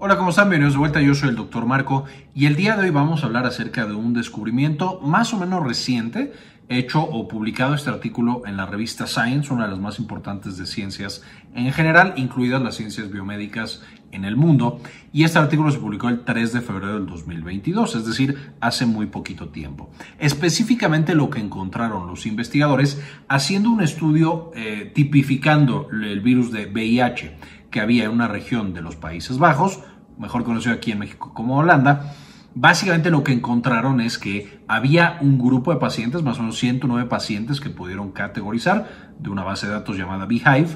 Hola, ¿cómo están? Bienvenidos de vuelta. Yo soy el doctor Marco y el día de hoy vamos a hablar acerca de un descubrimiento más o menos reciente hecho o publicado este artículo en la revista Science, una de las más importantes de ciencias en general, incluidas las ciencias biomédicas en el mundo. Y este artículo se publicó el 3 de febrero del 2022, es decir, hace muy poquito tiempo. Específicamente lo que encontraron los investigadores haciendo un estudio eh, tipificando el virus de VIH que había en una región de los Países Bajos, mejor conocido aquí en México como Holanda, Básicamente lo que encontraron es que había un grupo de pacientes, más o menos 109 pacientes que pudieron categorizar de una base de datos llamada Beehive,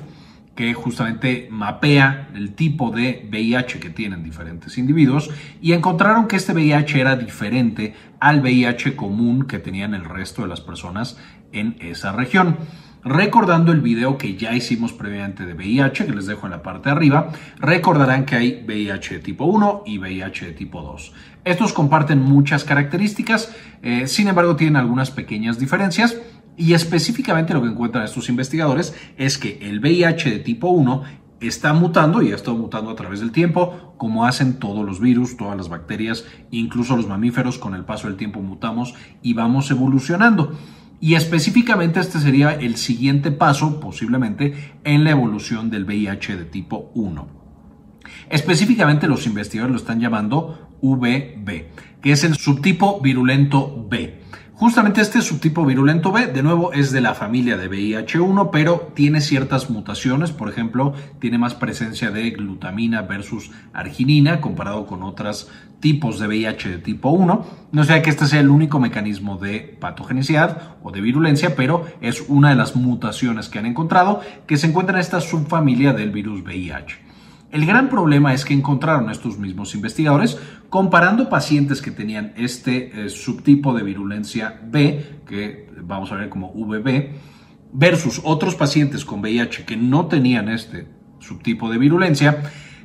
que justamente mapea el tipo de VIH que tienen diferentes individuos y encontraron que este VIH era diferente al VIH común que tenían el resto de las personas en esa región. Recordando el video que ya hicimos previamente de VIH, que les dejo en la parte de arriba, recordarán que hay VIH de tipo 1 y VIH de tipo 2. Estos comparten muchas características, eh, sin embargo tienen algunas pequeñas diferencias y específicamente lo que encuentran estos investigadores es que el VIH de tipo 1 está mutando y ha estado mutando a través del tiempo, como hacen todos los virus, todas las bacterias, incluso los mamíferos, con el paso del tiempo mutamos y vamos evolucionando. Y específicamente este sería el siguiente paso, posiblemente, en la evolución del VIH de tipo 1. Específicamente los investigadores lo están llamando VB, que es el subtipo virulento B. Justamente este subtipo virulento B, de nuevo, es de la familia de VIH1, pero tiene ciertas mutaciones. Por ejemplo, tiene más presencia de glutamina versus arginina comparado con otros tipos de VIH de tipo 1. No sea que este sea el único mecanismo de patogenicidad o de virulencia, pero es una de las mutaciones que han encontrado que se encuentra en esta subfamilia del virus VIH. El gran problema es que encontraron estos mismos investigadores comparando pacientes que tenían este eh, subtipo de virulencia B, que vamos a ver como VB, versus otros pacientes con VIH que no tenían este subtipo de virulencia,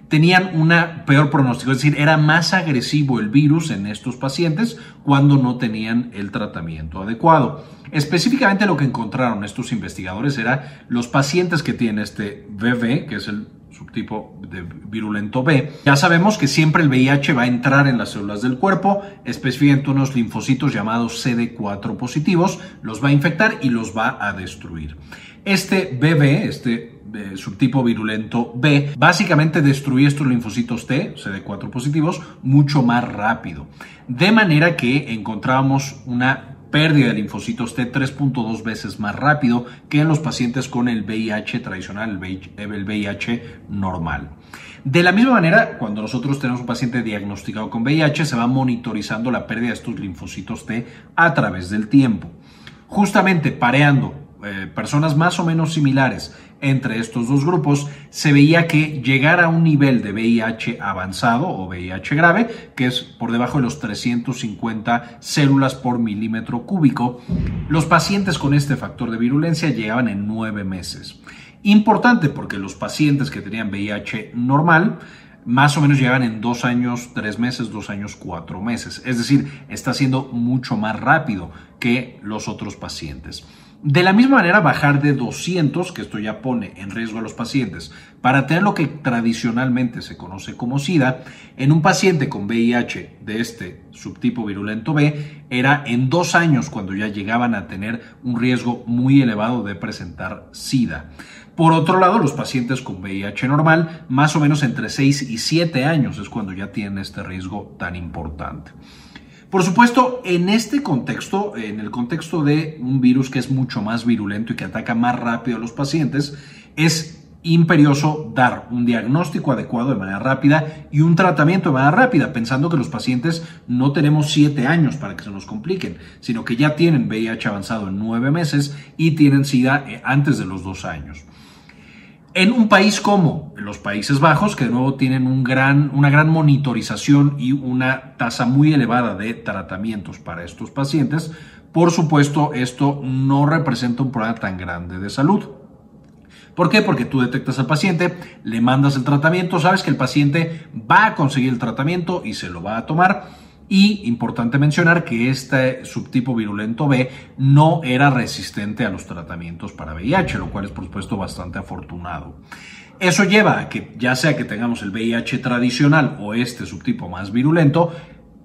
tenían una peor pronóstico, es decir, era más agresivo el virus en estos pacientes cuando no tenían el tratamiento adecuado. Específicamente lo que encontraron estos investigadores era los pacientes que tienen este VB, que es el subtipo de virulento B. Ya sabemos que siempre el VIH va a entrar en las células del cuerpo, específicamente unos linfocitos llamados CD4 positivos, los va a infectar y los va a destruir. Este BB, este eh, subtipo virulento B, básicamente destruye estos linfocitos T, CD4 positivos, mucho más rápido. De manera que encontramos una pérdida de linfocitos T 3.2 veces más rápido que en los pacientes con el VIH tradicional, el VIH normal. De la misma manera, cuando nosotros tenemos un paciente diagnosticado con VIH, se va monitorizando la pérdida de estos linfocitos T a través del tiempo. Justamente pareando eh, personas más o menos similares entre estos dos grupos, se veía que llegar a un nivel de VIH avanzado o VIH grave, que es por debajo de los 350 células por milímetro cúbico, los pacientes con este factor de virulencia llegaban en nueve meses. Importante porque los pacientes que tenían VIH normal, más o menos llegan en dos años, tres meses, dos años, cuatro meses. Es decir, está siendo mucho más rápido que los otros pacientes. De la misma manera, bajar de 200, que esto ya pone en riesgo a los pacientes, para tener lo que tradicionalmente se conoce como SIDA, en un paciente con VIH de este subtipo virulento B, era en dos años cuando ya llegaban a tener un riesgo muy elevado de presentar SIDA. Por otro lado, los pacientes con VIH normal, más o menos entre 6 y 7 años es cuando ya tienen este riesgo tan importante. Por supuesto, en este contexto, en el contexto de un virus que es mucho más virulento y que ataca más rápido a los pacientes, es imperioso dar un diagnóstico adecuado de manera rápida y un tratamiento de manera rápida, pensando que los pacientes no tenemos siete años para que se nos compliquen, sino que ya tienen VIH avanzado en nueve meses y tienen SIDA eh, antes de los dos años. En un país como los Países Bajos, que de nuevo tienen una gran monitorización y una tasa muy elevada de tratamientos para estos pacientes, por supuesto esto no representa un problema tan grande de salud. ¿Por qué? Porque tú detectas al paciente, le mandas el tratamiento, sabes que el paciente va a conseguir el tratamiento y se lo va a tomar y importante mencionar que este subtipo virulento B no era resistente a los tratamientos para VIH, lo cual es por supuesto bastante afortunado. Eso lleva a que ya sea que tengamos el VIH tradicional o este subtipo más virulento,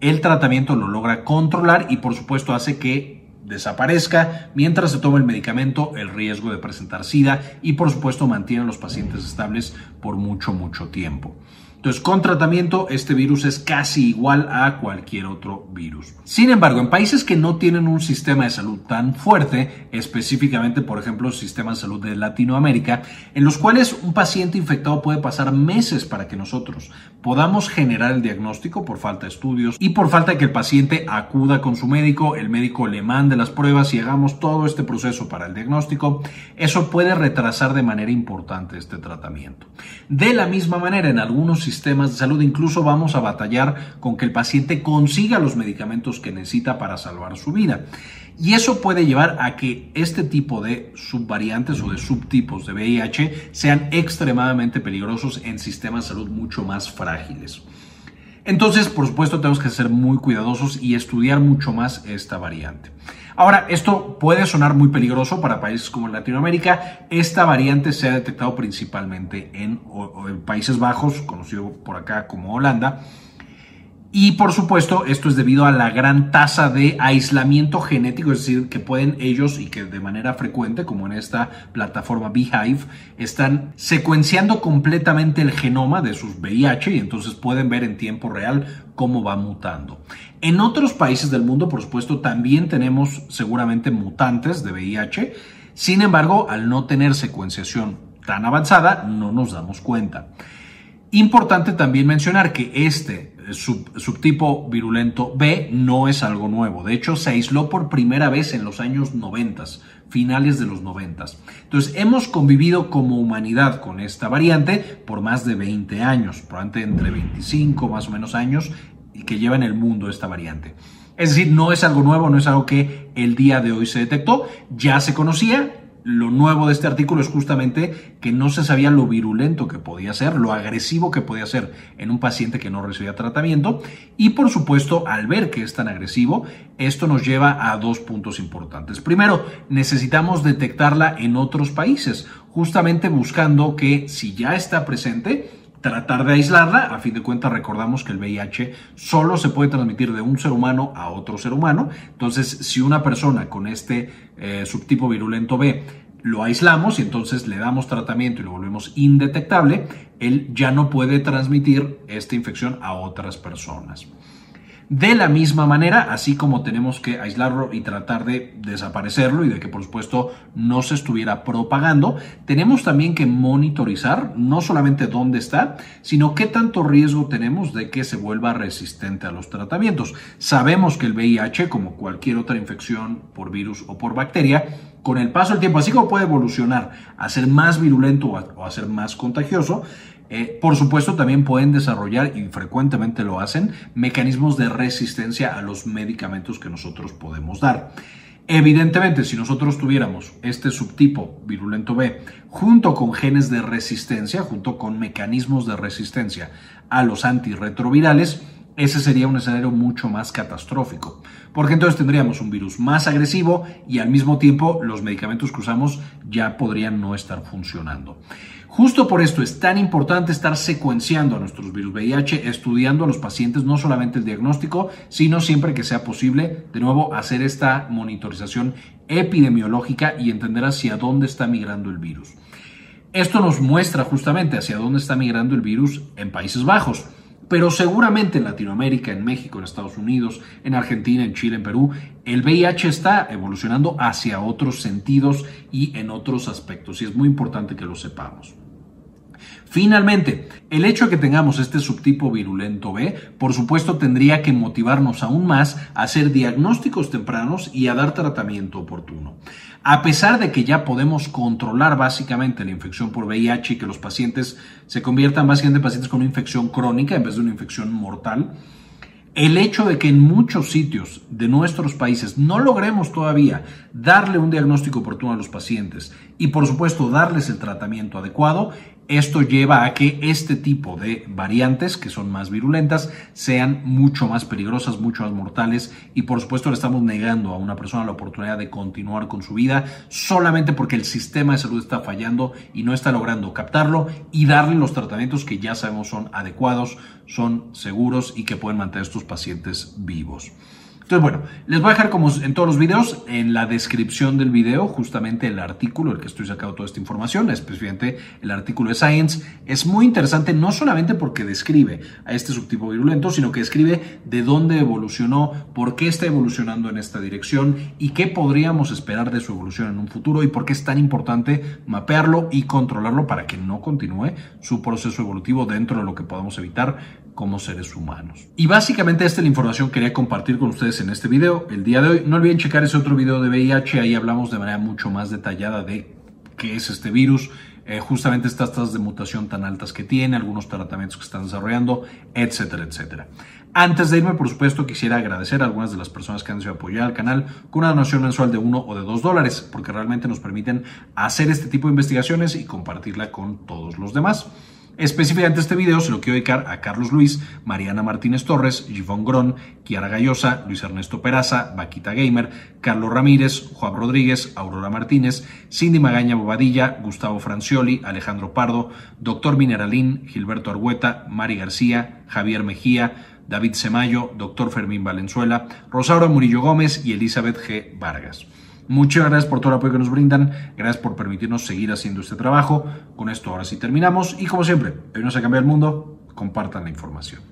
el tratamiento lo logra controlar y por supuesto hace que desaparezca mientras se toma el medicamento el riesgo de presentar SIDA y por supuesto mantiene a los pacientes estables por mucho, mucho tiempo. Entonces, con tratamiento, este virus es casi igual a cualquier otro virus. Sin embargo, en países que no tienen un sistema de salud tan fuerte, específicamente, por ejemplo, sistema de salud de Latinoamérica, en los cuales un paciente infectado puede pasar meses para que nosotros podamos generar el diagnóstico por falta de estudios y por falta de que el paciente acuda con su médico, el médico le mande las pruebas y hagamos todo este proceso para el diagnóstico, eso puede retrasar de manera importante este tratamiento. De la misma manera, en algunos sistemas de salud, incluso vamos a batallar con que el paciente consiga los medicamentos que necesita para salvar su vida. Y eso puede llevar a que este tipo de subvariantes o de subtipos de VIH sean extremadamente peligrosos en sistemas de salud mucho más frágiles. Entonces, por supuesto, tenemos que ser muy cuidadosos y estudiar mucho más esta variante. Ahora, esto puede sonar muy peligroso para países como Latinoamérica. Esta variante se ha detectado principalmente en, en Países Bajos, conocido por acá como Holanda, y por supuesto, esto es debido a la gran tasa de aislamiento genético, es decir, que pueden ellos y que de manera frecuente, como en esta plataforma Beehive, están secuenciando completamente el genoma de sus VIH y entonces pueden ver en tiempo real cómo va mutando. En otros países del mundo, por supuesto, también tenemos seguramente mutantes de VIH. Sin embargo, al no tener secuenciación tan avanzada, no nos damos cuenta. Importante también mencionar que este subtipo virulento B no es algo nuevo. De hecho, se aisló por primera vez en los años 90, finales de los 90. Entonces, hemos convivido como humanidad con esta variante por más de 20 años, probablemente entre 25 más o menos años, que lleva en el mundo esta variante. Es decir, no es algo nuevo, no es algo que el día de hoy se detectó, ya se conocía, lo nuevo de este artículo es justamente que no se sabía lo virulento que podía ser, lo agresivo que podía ser en un paciente que no recibía tratamiento. Y por supuesto, al ver que es tan agresivo, esto nos lleva a dos puntos importantes. Primero, necesitamos detectarla en otros países, justamente buscando que si ya está presente, tratar de aislarla. A fin de cuentas, recordamos que el VIH solo se puede transmitir de un ser humano a otro ser humano. Entonces, si una persona con este eh, subtipo virulento B lo aislamos y entonces le damos tratamiento y lo volvemos indetectable, él ya no puede transmitir esta infección a otras personas. De la misma manera, así como tenemos que aislarlo y tratar de desaparecerlo y de que por supuesto no se estuviera propagando, tenemos también que monitorizar no solamente dónde está, sino qué tanto riesgo tenemos de que se vuelva resistente a los tratamientos. Sabemos que el VIH, como cualquier otra infección por virus o por bacteria, con el paso del tiempo, así como puede evolucionar a ser más virulento o a, ser más contagioso, eh, por supuesto, también pueden desarrollar, y frecuentemente lo hacen, mecanismos de resistencia a los medicamentos que nosotros podemos dar. Evidentemente, si nosotros tuviéramos este subtipo virulento B junto con genes de resistencia, junto con mecanismos de resistencia a los antirretrovirales, ese sería un escenario mucho más catastrófico, porque entonces tendríamos un virus más agresivo y al mismo tiempo los medicamentos que usamos ya podrían no estar funcionando. Justo por esto es tan importante estar secuenciando a nuestros virus VIH, estudiando a los pacientes, no solamente el diagnóstico, sino siempre que sea posible, de nuevo, hacer esta monitorización epidemiológica y entender hacia dónde está migrando el virus. Esto nos muestra justamente hacia dónde está migrando el virus en Países Bajos pero seguramente en Latinoamérica, en México, en Estados Unidos, en Argentina, en Chile, en Perú, el VIH está evolucionando hacia otros sentidos y en otros aspectos, y es muy importante que lo sepamos. Finalmente, el hecho de que tengamos este subtipo virulento B, por supuesto, tendría que motivarnos aún más a hacer diagnósticos tempranos y a dar tratamiento oportuno. A pesar de que ya podemos controlar básicamente la infección por VIH y que los pacientes se conviertan básicamente en pacientes con una infección crónica en vez de una infección mortal, el hecho de que en muchos sitios de nuestros países no logremos todavía darle un diagnóstico oportuno a los pacientes y por supuesto darles el tratamiento adecuado Esto lleva a que este tipo de variantes, que son más virulentas, sean mucho más peligrosas, mucho más mortales y por supuesto le estamos negando a una persona la oportunidad de continuar con su vida solamente porque el sistema de salud está fallando y no está logrando captarlo y darle los tratamientos que ya sabemos son adecuados, son seguros y que pueden mantener a pacientes vivos. Entonces, bueno, les voy a dejar como en todos los videos, en la descripción del video, justamente el artículo, el que estoy sacando toda esta información, especialmente el artículo de Science. Es muy interesante no solamente porque describe a este subtipo virulento, sino que describe de dónde evolucionó, por qué está evolucionando en esta dirección y qué podríamos esperar de su evolución en un futuro y por qué es tan importante mapearlo y controlarlo para que no continúe su proceso evolutivo dentro de lo que podamos evitar como seres humanos. Y básicamente esta es la información que quería compartir con ustedes en este video el día de hoy. No olviden checar ese otro video de VIH, ahí hablamos de manera mucho más detallada de qué es este virus, eh, justamente estas tasas de mutación tan altas que tiene, algunos tratamientos que están desarrollando, etcétera, etcétera. Antes de irme, por supuesto, quisiera agradecer a algunas de las personas que han sido apoyar al canal con una donación mensual de uno o de dos dólares, porque realmente nos permiten hacer este tipo de investigaciones y compartirla con todos los demás. Específicamente este video se lo quiero dedicar a Carlos Luis, Mariana Martínez Torres, Givón Grón, Kiara Gallosa, Luis Ernesto Peraza, Vaquita Gamer, Carlos Ramírez, Juan Rodríguez, Aurora Martínez, Cindy Magaña Bobadilla, Gustavo Francioli, Alejandro Pardo, Doctor Mineralín, Gilberto Argueta, Mari García, Javier Mejía, David Semayo, Doctor Fermín Valenzuela, Rosaura Murillo Gómez y Elizabeth G. Vargas. Muchas gracias por todo el apoyo que nos brindan. Gracias por permitirnos seguir haciendo este trabajo. Con esto ahora sí terminamos. Y como siempre, hoy no se cambia el mundo. Compartan la información.